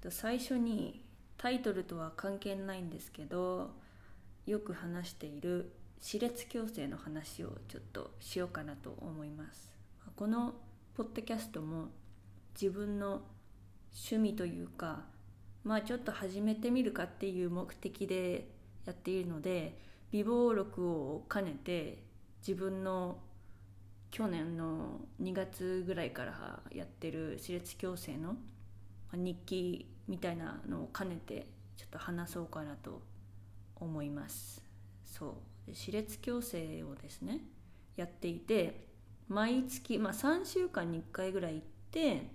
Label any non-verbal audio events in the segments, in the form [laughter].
と最初にタイトルとは関係ないんですけどよく話している歯列矯正の話をちょっとしようかなと思います。このポッドキャストも自分の趣味というかまあちょっと始めてみるかっていう目的でやっているので備忘録を兼ねて自分の去年の2月ぐらいからやってる歯列矯正の日記みたいなのを兼ねてちょっと話そうかなと思います。そう。歯列矯正をですねやっていて毎月、まあ、3週間に1回ぐらい行って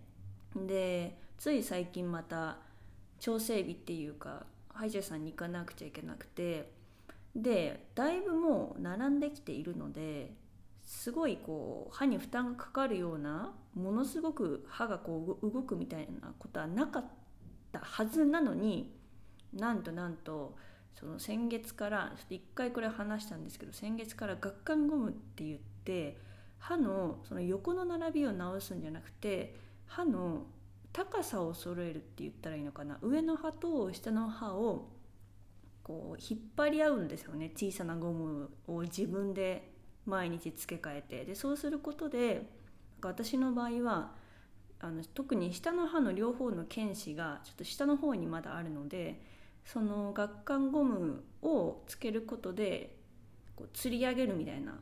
でつい最近また調整日っていうか歯医者さんに行かなくちゃいけなくてでだいぶもう並んできているのですごいこう歯に負担がかかるようなものすごく歯がこう動くみたいなことはなかったはずなのになんとなんとその先月から一回これ話したんですけど先月から顎関ゴムって言って歯のその横の並びを直すんじゃなくて歯の高さを揃えるって言ったらいいのかな。上の歯と下の歯をこう引っ張り合うんですよね。小さなゴムを自分で毎日付け替えて。でそうすることで私の場合はあの特に下の歯の両方の剣士がちょっと下の方にまだあるのでその顎関ゴムをつけることでこう釣り上げるみたいな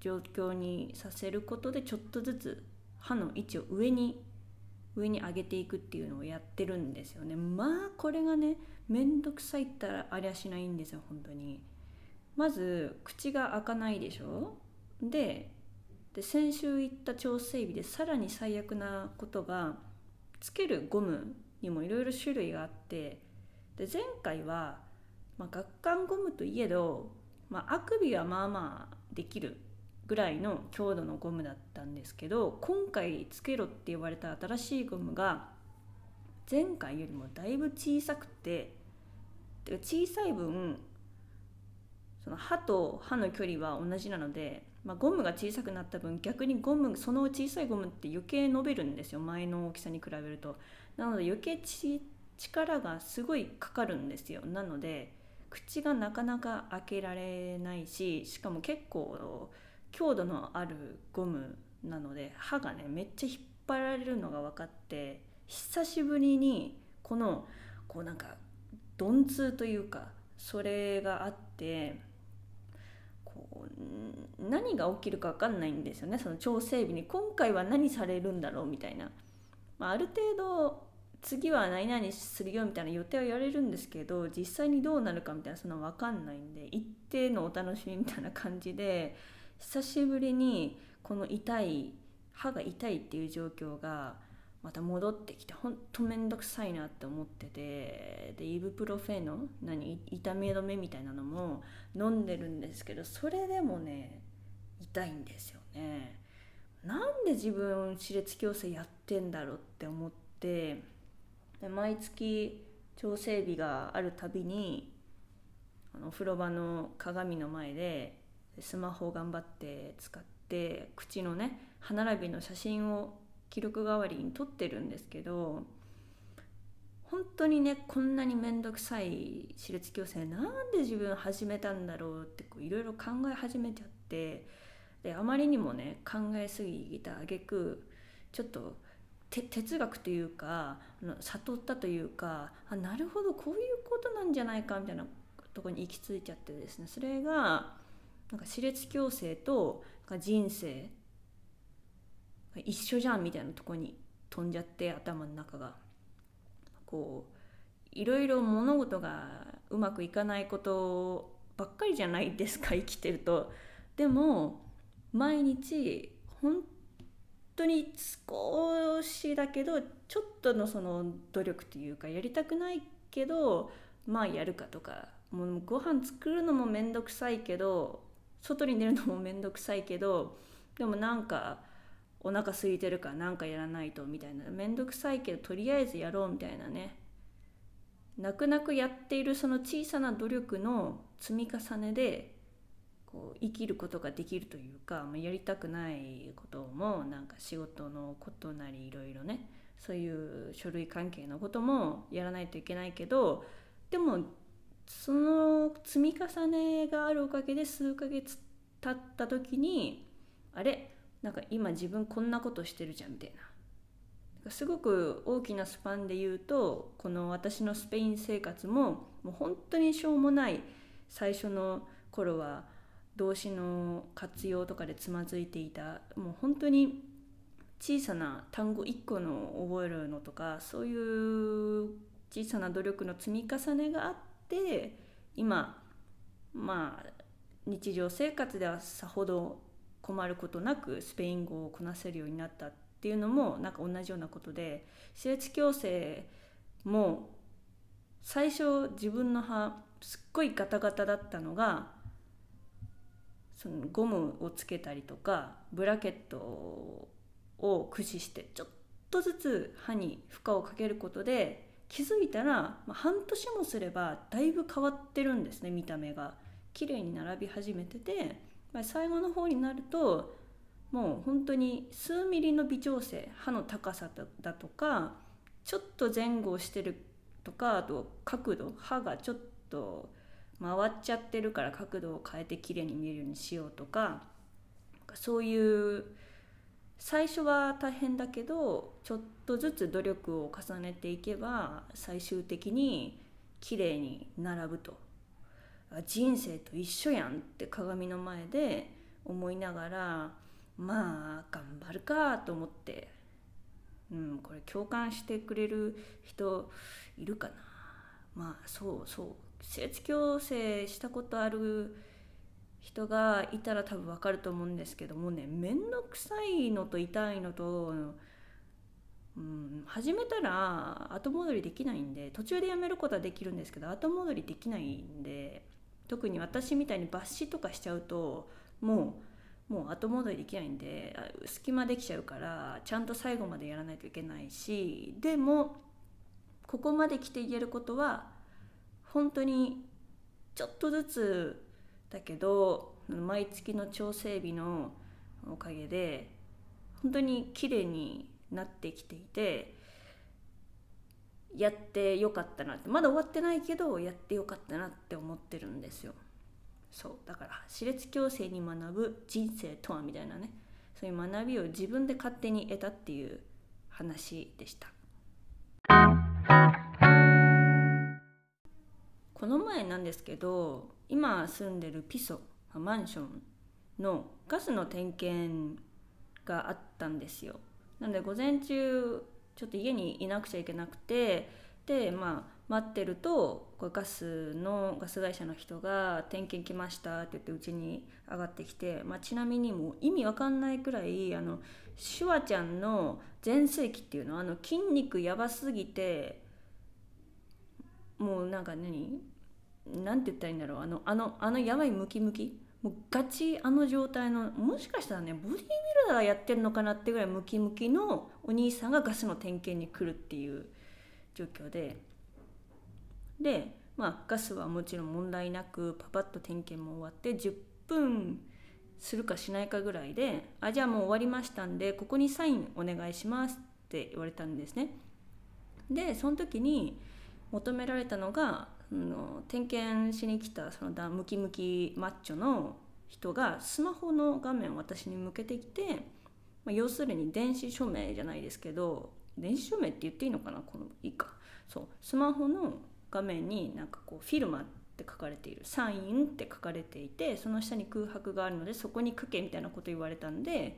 状況にさせることでちょっとずつ歯の位置を上に上に上げていくっていうのをやってるんですよね。まあこれがねめんどくさいったらありゃしないんですよ本当に。まず口が開かないでしょ？でで先週言った調整日でさらに最悪なことがつけるゴムにもいろいろ種類があってで前回は、まあ、顎関ゴムといえど、まあ、あくびはまあまあできるぐらいの強度のゴムだったんですけど今回つけろって言われた新しいゴムが前回よりもだいぶ小さくて小さい分その歯と歯の距離は同じなので、まあ、ゴムが小さくなった分逆にゴムその小さいゴムって余計伸びるんですよ。前の大きさに比べると。なので余計力がすごいかかるんですよ。なので口がなかなか開けられないししかも結構強度のあるゴムなので歯がねめっちゃ引っ張られるのが分かって久しぶりにこのこうなんか鈍痛というかそれがあって何が起きるか分かんないんですよね。その調整日に。今回は何されるんだろうみたいな、まあ、ある程度次は何々するよみたいな予定は言われるんですけど実際にどうなるかみたいなその分かんないんで一定のお楽しみみたいな感じで久しぶりにこの痛い歯が痛いっていう状況がまた戻ってきてほんと面倒くさいなって思っててでイブプロフェノ何？痛み止めみたいなのも飲んでるんですけどそれでもね痛いんですよね。なんで自分歯列矯正やってんだろうって思ってで毎月調整日があるたびにあの風呂場の鏡の前でスマホを頑張って使って口のね歯並びの写真を記録代わりに撮ってるんですけど本当にねこんなに面倒くさい歯列矯正なんで自分始めたんだろうっていろいろ考え始めちゃってであまりにもね考えすぎた挙句ちょっと哲学というか悟ったというかあなるほどこういうことなんじゃないかみたいなとこに行き着いちゃってですね。それがなんか歯列矯正と人生一緒じゃんみたいなとこに飛んじゃって頭の中が。こういろいろ物事がうまくいかないことばっかりじゃないですか生きてると。でも毎日本当に少しだけどちょっとのその努力というかやりたくないけどまあやるかとかもうご飯作るのも面倒くさいけど外に出るのも面倒くさいけどでもなんかお腹空いてるから何かやらないとみたいな。面倒くさいけどとりあえずやろうみたいなね。泣く泣くやっているその小さな努力の積み重ねでこう生きることができるというか、まあ、やりたくないこともなんか仕事のことなりいろいろねそういう書類関係のこともやらないといけないけどでもその積み重ねがあるおかげで数ヶ月経った時にあれ？なんか今自分こんなことしてるじゃんみたいな。すごく大きなスパンで言うとこの私のスペイン生活ももう本当にしょうもない最初の頃は動詞の活用とかでつまずいていた。もう本当に小さな単語1個の覚えるのとかそういう小さな努力の積み重ねがあって今まあ日常生活ではさほど困ることなくスペイン語をこなせるようになったっていうのもなんか同じようなことで私立矯正も最初自分の歯すっごいガタガタだったのがそのゴムをつけたりとかブラケットを駆使してちょっとずつ歯に負荷をかけることで気づいたら、まあ、半年もすればだいぶ変わってるんですね見た目が。綺麗に並び始めてて、最後の方になるともう本当に数ミリの微調整歯の高さだとかちょっと前後してるとかあと角度歯がちょっと回っちゃってるから角度を変えて綺麗に見えるようにしようとかそういう最初は大変だけどちょっとずつ努力を重ねていけば最終的に綺麗に並ぶと。人生と一緒やんって鏡の前で思いながらまあ頑張るかと思って、うん、これ共感してくれる人いるかな。まあそうそう。施設矯正したことある人がいたら多分分かると思うんですけどもね面倒くさいのと痛いのと、うん、始めたら後戻りできないんで途中でやめることはできるんですけど後戻りできないんで特に私みたいに抜歯とかしちゃうともうもう後戻りできないんで隙間できちゃうからちゃんと最後までやらないといけないしでもここまで来て言えることは本当にちょっとずつだけど毎月の調整日のおかげで本当に綺麗になってきていてやってよかったなって。まだ終わってないけどやってよかったなって思ってるんですよ。そう。だから歯列矯正に学ぶ人生とはみたいなね。そういう学びを自分で勝手に得たっていう話でした。この前なんですけど今住んでるピソマンションのガスの点検があったんですよ。なので午前中ちょっと家にいなくちゃいけなくてでまあ待ってるとこれガスのガス会社の人が「点検来ました」って言ってうちに上がってきて、まあ、ちなみにもう意味わかんないくらいあのシュワちゃんの全盛期っていうのはあの筋肉やばすぎてもうなんか何？なんて言ったらいいんだろうあのあのあのやばいムキムキもうガチあの状態のもしかしたらねボディービルダーやってるのかなってぐらいムキムキのお兄さんがガスの点検に来るっていう状況ででまあガスはもちろん問題なくパパッと点検も終わって10分するかしないかぐらいで「あじゃあもう終わりましたんでここにサインお願いします」って言われたんですね。でその時に求められたのがの点検しに来たそのムキムキマッチョの人がスマホの画面を私に向けてきて、まあ、要するに電子署名じゃないですけど電子署名って言っていいのかな？このいいか。そう。スマホの画面になんかこうフィルマって書かれているサインって書かれていてその下に空白があるのでそこに書けみたいなこと言われたんで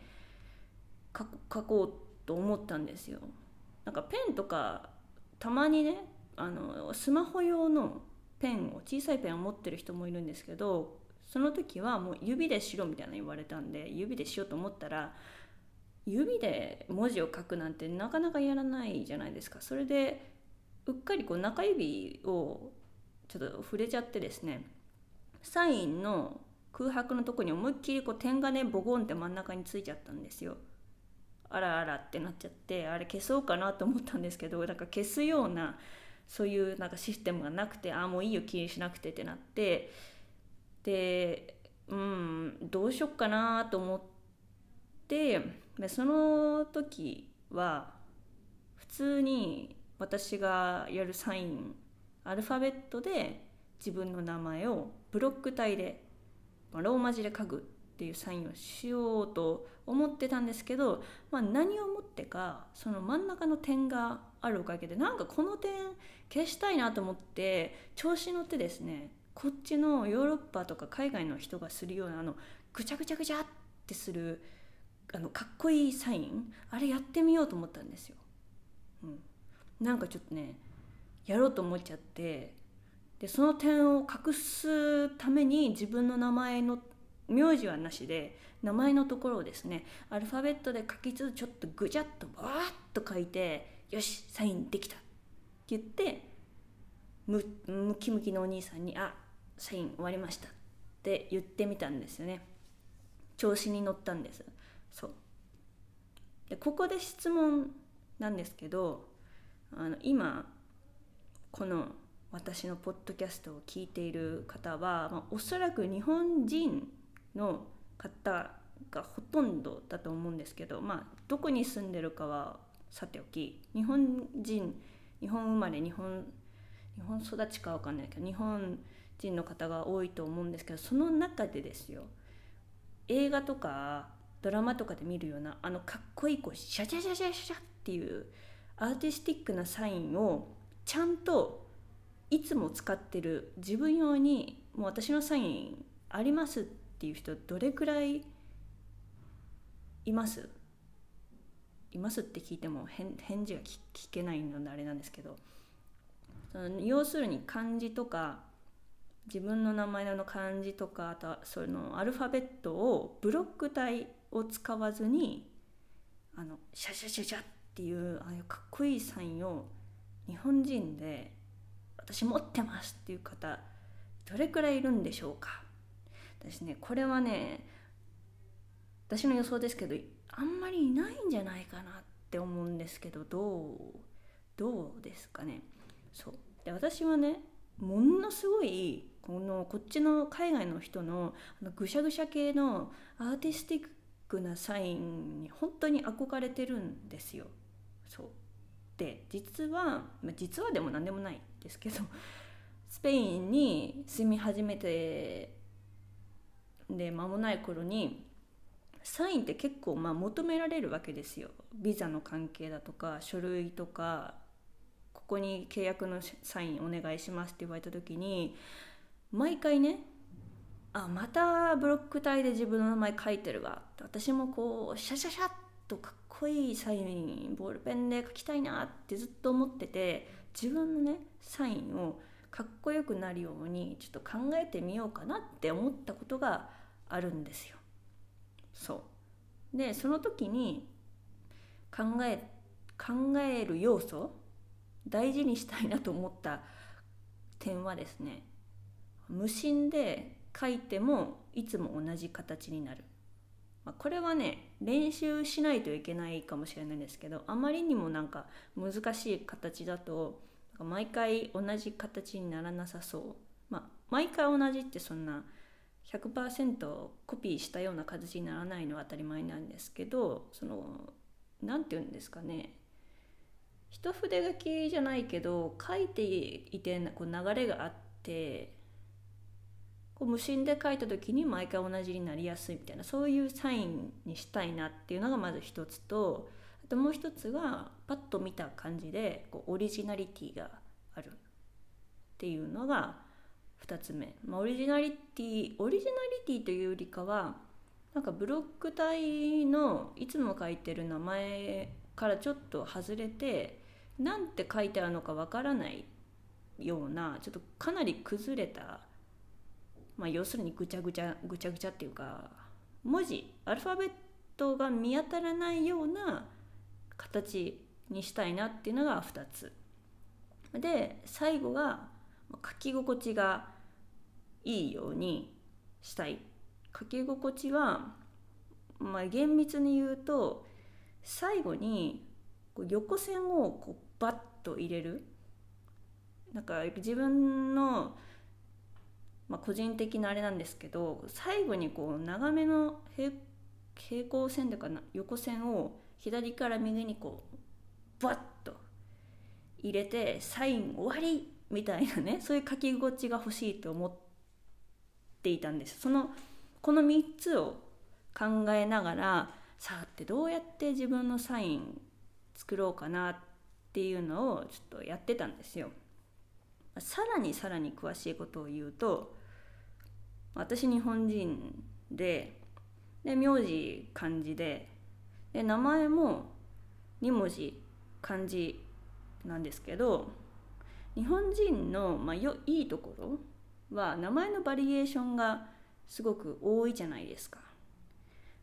書こうと思ったんですよ。なんかペンとかたまにねあのスマホ用のペンを小さいペンを持ってる人もいるんですけどその時はもう指でしろみたいな言われたんで指でしようと思ったら指で文字を書くなんてなかなかやらないじゃないですかそれでうっかりこう中指をちょっと触れちゃってですねサインの空白のとこに思いっきりこう点がねボコンって真ん中についちゃったんですよ。あらあらってなっちゃってあれ消そうかなと思ったんですけどなんか消すようなそういうなんかシステムがなくてああもういいよ気にしなくてってなってでうんどうしよっかなと思ってでその時は普通に私がやるサインアルファベットで自分の名前をブロック体でまあローマ字で書くっていうサインをしようと思ってたんですけど、まあ、何をもってかその真ん中の点があるおかげでなんかこの点消したいなと思って調子乗ってですねこっちのヨーロッパとか海外の人がするようなあのぐちゃぐちゃぐちゃってするあのかっこいいサインあれやってみようと思ったんですよ。うん、なんかちょっとねやろうと思っちゃってでその点を隠すために自分の名前の名字はなしで名前のところをですねアルファベットで書きつつちょっとぐちゃっとバーッと書いてよしサインできた。って言ってムムキムキのお兄さんに「あサイン終わりました」って言ってみたんですよね。調子に乗ったんです。そう。でここで質問なんですけどあの今この私のポッドキャストを聞いている方は、まあ、おそらく日本人の方がほとんどだと思うんですけど、まあ、どこに住んでるかはさておき日本人日本生まれ日本日本育ちか分かんないけど日本人の方が多いと思うんですけどその中でですよ映画とかドラマとかで見るようなあのかっこいいこうシャシャシャシャシャっていうアーティスティックなサインをちゃんといつも使ってる自分用にもう私のサインありますっていう人どれくらいいます？いますって聞いても返事が聞けないのであれなんですけどその要するに漢字とか自分の名前の漢字とかあとそのアルファベットをブロック体を使わずにあのシャシャシャシャっていうああいうかっこいいサインを日本人で私持ってますっていう方どれくらいいるんでしょうか。私ねこれはね私の予想ですけどあんまりいないんじゃないかなって思うんですけどどうどうですかね。そう。で私はねものすごいこのこっちの海外の人のあのぐしゃぐしゃ系のアーティスティックなサインに本当に憧れてるんですよ。そう。で実は、まあ、実はでも何でもないですけど [laughs] スペインに住み始めてで間もない頃にサインって結構まあ求められるわけですよビザの関係だとか書類とかここに契約のサインお願いしますって言われた時に毎回ねあまたブロック体で自分の名前書いてるわ私もこうシャシャシャッとかっこいいサインボールペンで書きたいなってずっと思ってて自分のねサインをかっこよくなるようにちょっと考えてみようかなって思ったことがあるんですよ。そう。でその時に考え考える要素大事にしたいなと思った点はですね無心で書いてもいつも同じ形になる、まあ、これはね練習しないといけないかもしれないんですけどあまりにもなんか難しい形だと毎回同じ形にならなさそう。まあ毎回同じってそんな100%コピーしたような形にならないのは当たり前なんですけどその何て言うんですかね。一筆書きじゃないけど書いていてこう流れがあってこう無心で書いた時に毎回同じになりやすいみたいなそういうサインにしたいなっていうのがまず一つとあともう一つがパッと見た感じでこうオリジナリティがあるっていうのが2つ目、まあ、オリジナリティオリジナリティというよりかはなんかブロック体のいつも書いてる名前からちょっと外れて何て書いてあるのかわからないようなちょっとかなり崩れた、まあ、要するにぐちゃぐちゃぐちゃぐちゃっていうか文字アルファベットが見当たらないような形にしたいなっていうのが2つ。で最後が書き心地がいいようにしたい。書き心地は、まあ、厳密に言うと最後に横線をこうバッと入れる。なんか自分の、まあ、個人的なあれなんですけど最後にこう長めの平平行線というかな横線を左から右にこうバッと入れてサイン終わりみたいなね [laughs] そういう書き心地が欲しいと思っていたんです。そのこの3つを考えながらさあってどうやって自分のサイン作ろうかなっていうのをちょっとやってたんですよ。さらにさらに詳しいことを言うと私日本人でで名字漢字でで名前も2文字漢字なんですけど日本人の、まあ、よいいところは名前のバリエーションがすごく多いじゃないですか。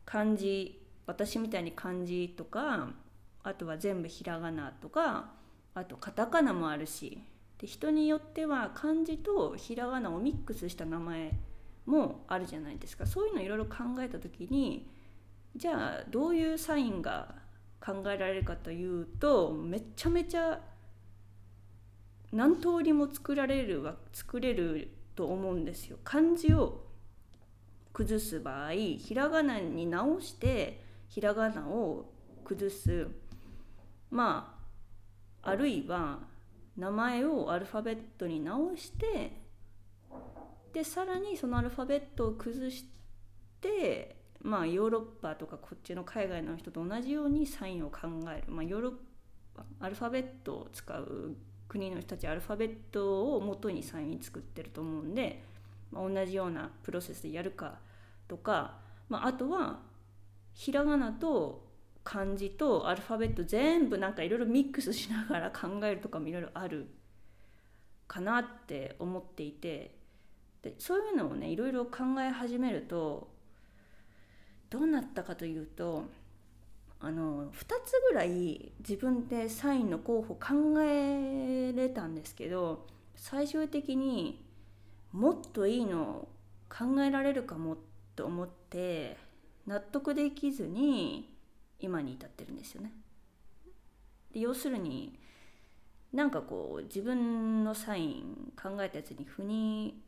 漢字私みたいに漢字とかあとは全部ひらがなとかあとカタカナもあるしで人によっては漢字とひらがなをミックスした名前もあるじゃないですかそういうのいろいろ考えた時にじゃあどういうサインが考えられるかというとめちゃめちゃ何通りも作られるは作れると思うんですよ。漢字を崩す場合ひらがなに直してひらがなを崩すまああるいは名前をアルファベットに直してでさらにそのアルファベットを崩してまあヨーロッパとかこっちの海外の人と同じようにサインを考える、まあ、ヨーロッパアルファベットを使う国の人たちアルファベットを元にサイン作ってると思うんで、まあ、同じようなプロセスでやるかとか、まあ、あとはひらがなと漢字とアルファベット全部なんかいろいろミックスしながら考えるとかもいろいろあるかなって思っていてでそういうのをねいろいろ考え始めるとどうなったかというとあの2つぐらい自分でサインの候補考えれたんですけど最終的にもっといいの考えられるかもと思って納得できずに今に至ってるんですよね。で要するになんかこう自分のサイン考えたやつに腑に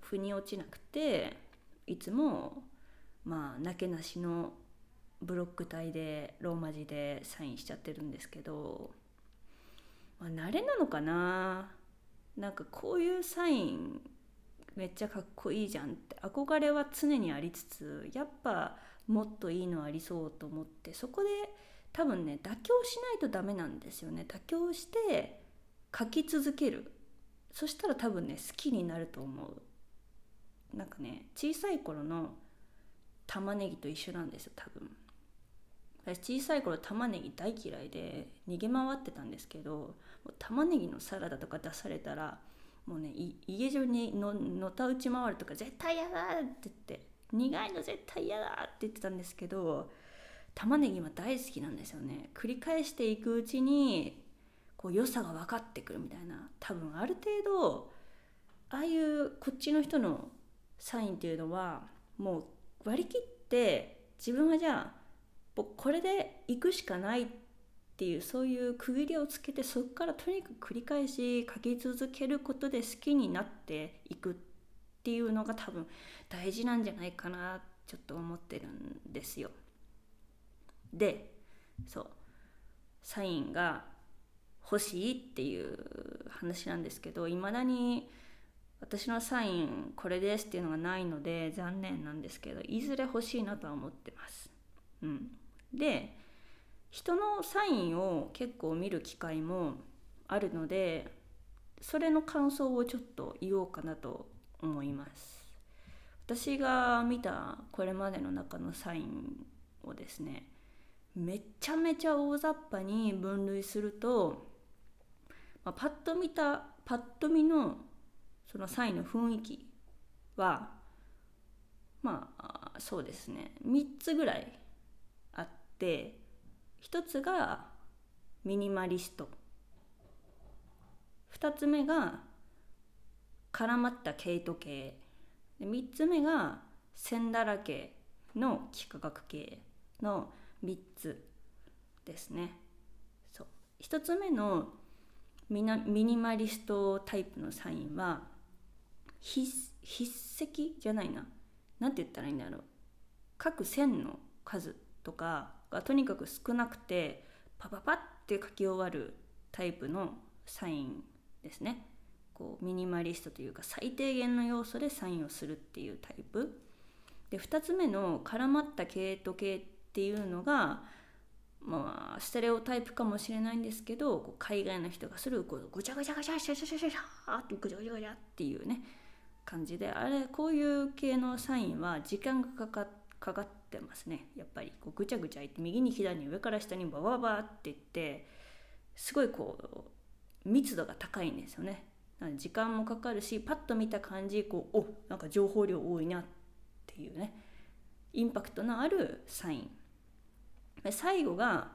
腑に落ちなくていつもまあなけなしのブロック体でローマ字でサインしちゃってるんですけど、まあ、慣れなのかな？なんかこういうサインめっちゃかっこいいじゃんって。憧れは常にありつつやっぱもっといいのありそうと思ってそこで多分ね妥協しないとダメなんですよね。妥協して書き続ける。そしたら多分ね好きになると思う。なんかね小さい頃の玉ねぎと一緒なんですよ多分。小さい頃玉ねぎ大嫌いで逃げ回ってたんですけど玉ねぎのサラダとか出されたらもうね家中にののたうち回るとか絶対嫌だって言って苦いの絶対嫌だって言ってたんですけど玉ねぎは大好きなんですよね。繰り返していくうちにこう良さが分かってくるみたいな多分ある程度ああいうこっちの人のサインっていうのはもう割り切って自分はじゃあこれで行くしかないっていうそういう区切りをつけてそこからとにかく繰り返し書き続けることで好きになっていくっていうのが多分大事なんじゃないかなちょっと思ってるんですよ。でそうサインが欲しいっていう話なんですけどいまだに私のサインこれですっていうのがないので残念なんですけどいずれ欲しいなとは思ってます。うん、で人のサインを結構見る機会もあるのでそれの感想をちょっと言おうかなと思います。私が見たこれまでの中のサインをですねめちゃめちゃ大雑把に分類すると、まあ、パッと見たパッと見のそのサインの雰囲気はまあそうですね。3つぐらいって1つがミニマリスト。2つ目が絡まった毛糸系。で3つ目が線だらけの幾何学系の3つですね。そう。1つ目のミニマリストタイプのサインは筆跡じゃないな。何て言ったらいいんだろう。各線の数とかがとにかく少なくてパパパって書き終わるタイプのサインですね。こうミニマリストというか最低限の要素でサインをするっていうタイプ。で2つ目の絡まった系と系っていうのがまあステレオタイプかもしれないんですけどこう海外の人がするこうごちゃごちゃごちゃシャシャシャシャシャーってごちゃごちゃごちゃっていうね感じであれこういう系のサインは時間がかかかかってますね。やっぱりこうぐちゃぐちゃいって右に左に上から下にバババっていってすごいこう密度が高いんですよね。時間もかかるしパッと見た感じこうおなんか情報量多いなっていうね。インパクトのあるサイン。最後が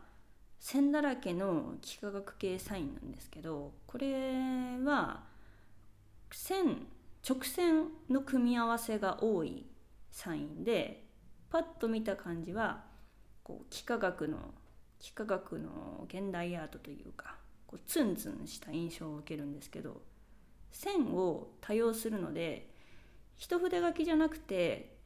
線だらけの幾何学系サインなんですけどこれは線直線の組み合わせが多いサインでパッと見た感じはこう幾何学の幾何学の現代アートというかこうツンツンした印象を受けるんですけど線を多用するので一筆書きじゃなくて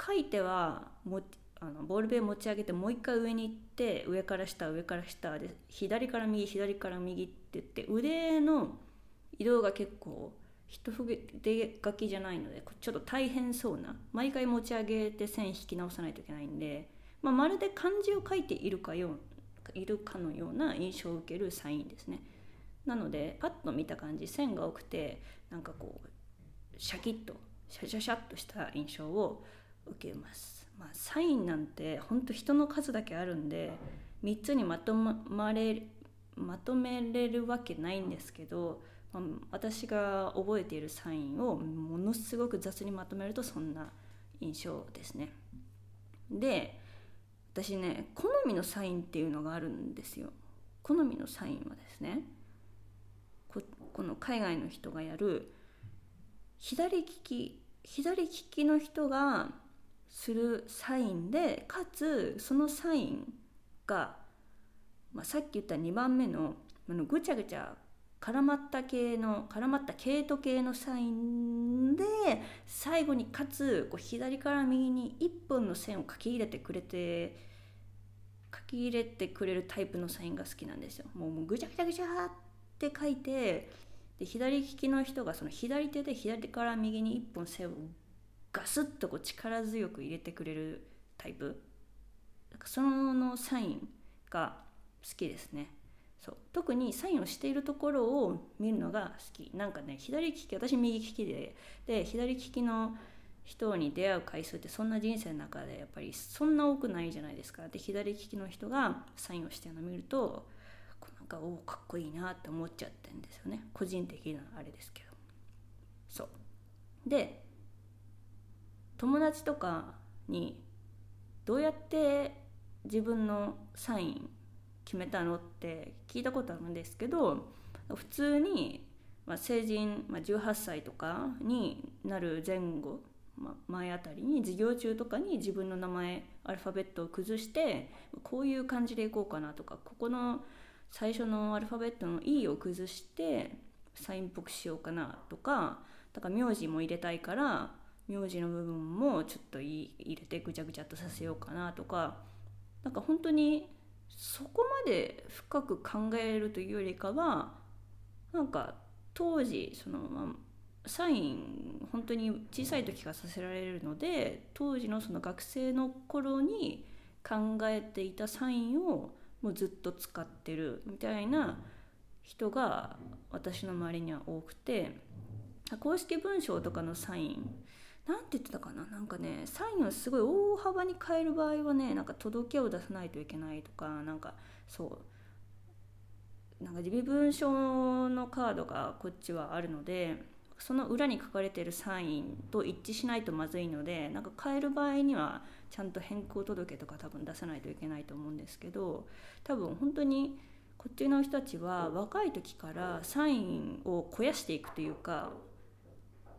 書いてはもあのボールペン持ち上げてもう一回上に行って上から下上から下で左から右左から右って言って腕の移動が結構一筆書きじゃないのでちょっと大変そうな毎回持ち上げて線引き直さないといけないんで、まあ、まるで漢字を書いているかよいるかのような印象を受けるサインですね。なのでパッと見た感じ線が多くてなんかこうシャキッとシャシャシャッとした印象を受けます。まあ、サインなんて本当人の数だけあるんで3つにまとまれまとめれるわけないんですけど、私が覚えているサインをものすごく雑にまとめるとそんな印象ですね。で私ね好みのサインっていうのがあるんですよ。好みのサインはですねこの海外の人がやる左利き左利きの人がするサインでかつそのサインが、まあ、さっき言った2番目のあのぐちゃぐちゃ絡まった系の絡まった系統系のサインで最後にかつこう左から右に1本の線を書き入れてくれて書き入れてくれるタイプのサインが好きなんですよ。もうもうぐちゃぐちゃぐちゃって書いてで左利きの人がその左手で左から右に1本線をガスッとこう力強く入れてくれるタイプそのサインが好きですねそう。特にサインをしているところを見るのが好き。なんかね左利き私右利きでで左利きの人に出会う回数ってそんな人生の中でやっぱりそんな多くないじゃないですか。で左利きの人がサインをしてるのを見るとこうなんかおおかっこいいなって思っちゃってんですよね。個人的なあれですけど。そう。で友達とかにどうやって自分のサイン決めたのって聞いたことあるんですけど普通に、ま、成人、ま、18歳とかになる前後、ま、前あたりに授業中とかに自分の名前アルファベットを崩してこういう感じでいこうかなとかここの最初のアルファベットの E を崩してサインっぽくしようかなとかだから名字も入れたいから名字の部分もちょっと入れてぐちゃぐちゃっとさせようかなとかなんか本当にそこまで深く考えるというよりかはなんか当時その、まあ、サイン本当に小さい時からさせられるので当時のその学生の頃に考えていたサインをもうずっと使ってるみたいな人が私の周りには多くて公式文章とかのサイン何て言ってたかな？なんかねサインをすごい大幅に変える場合はねなんか届けを出さないといけないとかなんかそう。なんか身分証のカードがこっちはあるのでその裏に書かれてるサインと一致しないとまずいのでなんか変える場合にはちゃんと変更届とか多分出さないといけないと思うんですけど多分本当にこっちの人たちは若い時からサインを肥やしていくというか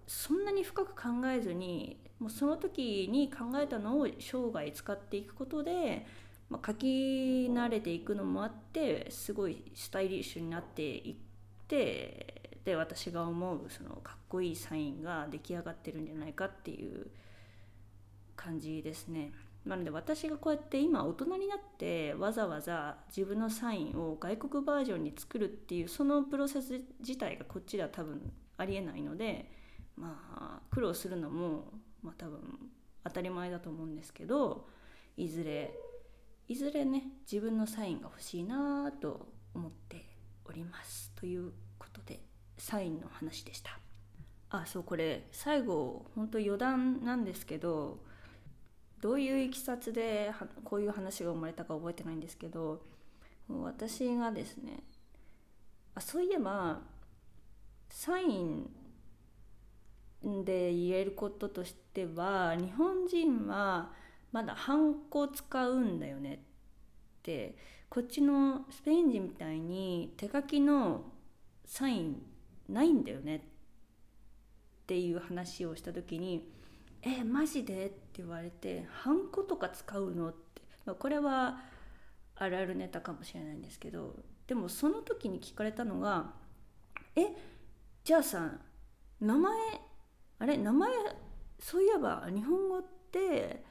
そんなに深く考えずにもうその時に考えたのを生涯使っていくことで、まあ、書き慣れていくのもあってすごいスタイリッシュになっていってで私が思うそのかっこいいサインが出来上がってるんじゃないかっていう感じですね。なので私がこうやって今大人になってわざわざ自分のサインを外国バージョンに作るっていうそのプロセス自体がこっちでは多分ありえないのでまあ苦労するのもまあ多分当たり前だと思うんですけどいずれいずれね自分のサインが欲しいなと思っておりますということでサインの話でした。あそうこれ最後本当余談なんですけどどういういきさつでこういう話が生まれたか覚えてないんですけど私がですねあそういえばサインで言えることとしては日本人はまだハンコ使うんだよねってこっちのスペイン人みたいに手書きのサインないんだよねっていう話をした時に「えマジで?」って言われて「ハンコとか使うの?」って、まあ、これはあるあるネタかもしれないんですけどでもその時に聞かれたのが「えじゃあさ名前あれ？名前そういえば日本語って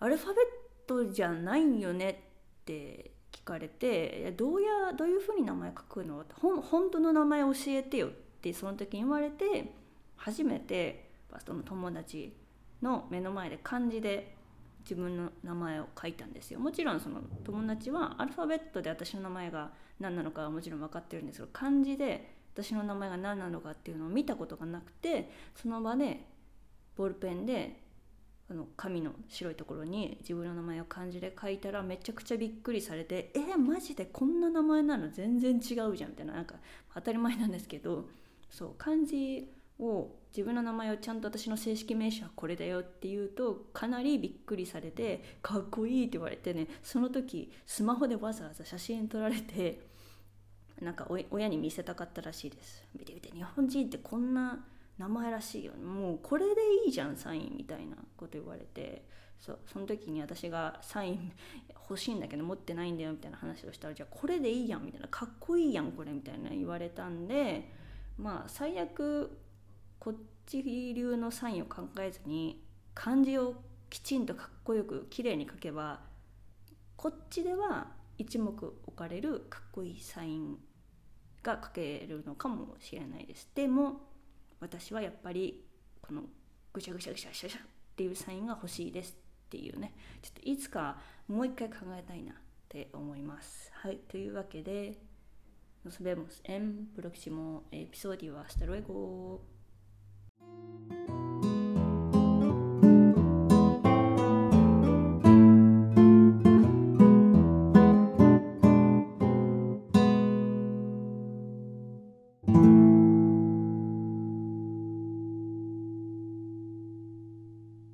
アルファベットじゃないよねって聞かれてどうやどういうふうに名前書くの？ほ本当の名前教えてよってその時に言われて初めてその友達の目の前で漢字で自分の名前を書いたんですよ。もちろんその友達はアルファベットで私の名前が何なのかはもちろん分かってるんですけど漢字で私の名前が何なのかっていうのを見たことがなくてその場でボールペンであの紙の白いところに自分の名前を漢字で書いたらめちゃくちゃびっくりされて「えー、マジでこんな名前なの？全然違うじゃん」みたいな。なんか当たり前なんですけどそう漢字を自分の名前をちゃんと私の正式名称はこれだよって言うとかなりびっくりされてかっこいいって言われてねその時スマホでわざわざ写真撮られてなんか親に見せたかったらしいです。見て見て日本人ってこんな名前らしいよ。もうこれでいいじゃんサインみたいなこと言われて。そその時に私がサイン欲しいんだけど持ってないんだよみたいな話をしたらじゃあこれでいいやんみたいなかっこいいやんこれみたいな言われたんでまあ最悪こっち流のサインを考えずに漢字をきちんとかっこよく綺麗に書けばこっちでは一目置かれるかっこいいサインが書けるのかもしれないです。でも私はやっぱりこのぐしゃぐしゃぐしゃぐしゃっていうサインが欲しいですっていうねちょっといつかもう一回考えたいなって思います。はい。というわけで nos vemos en próximo episodio hasta luego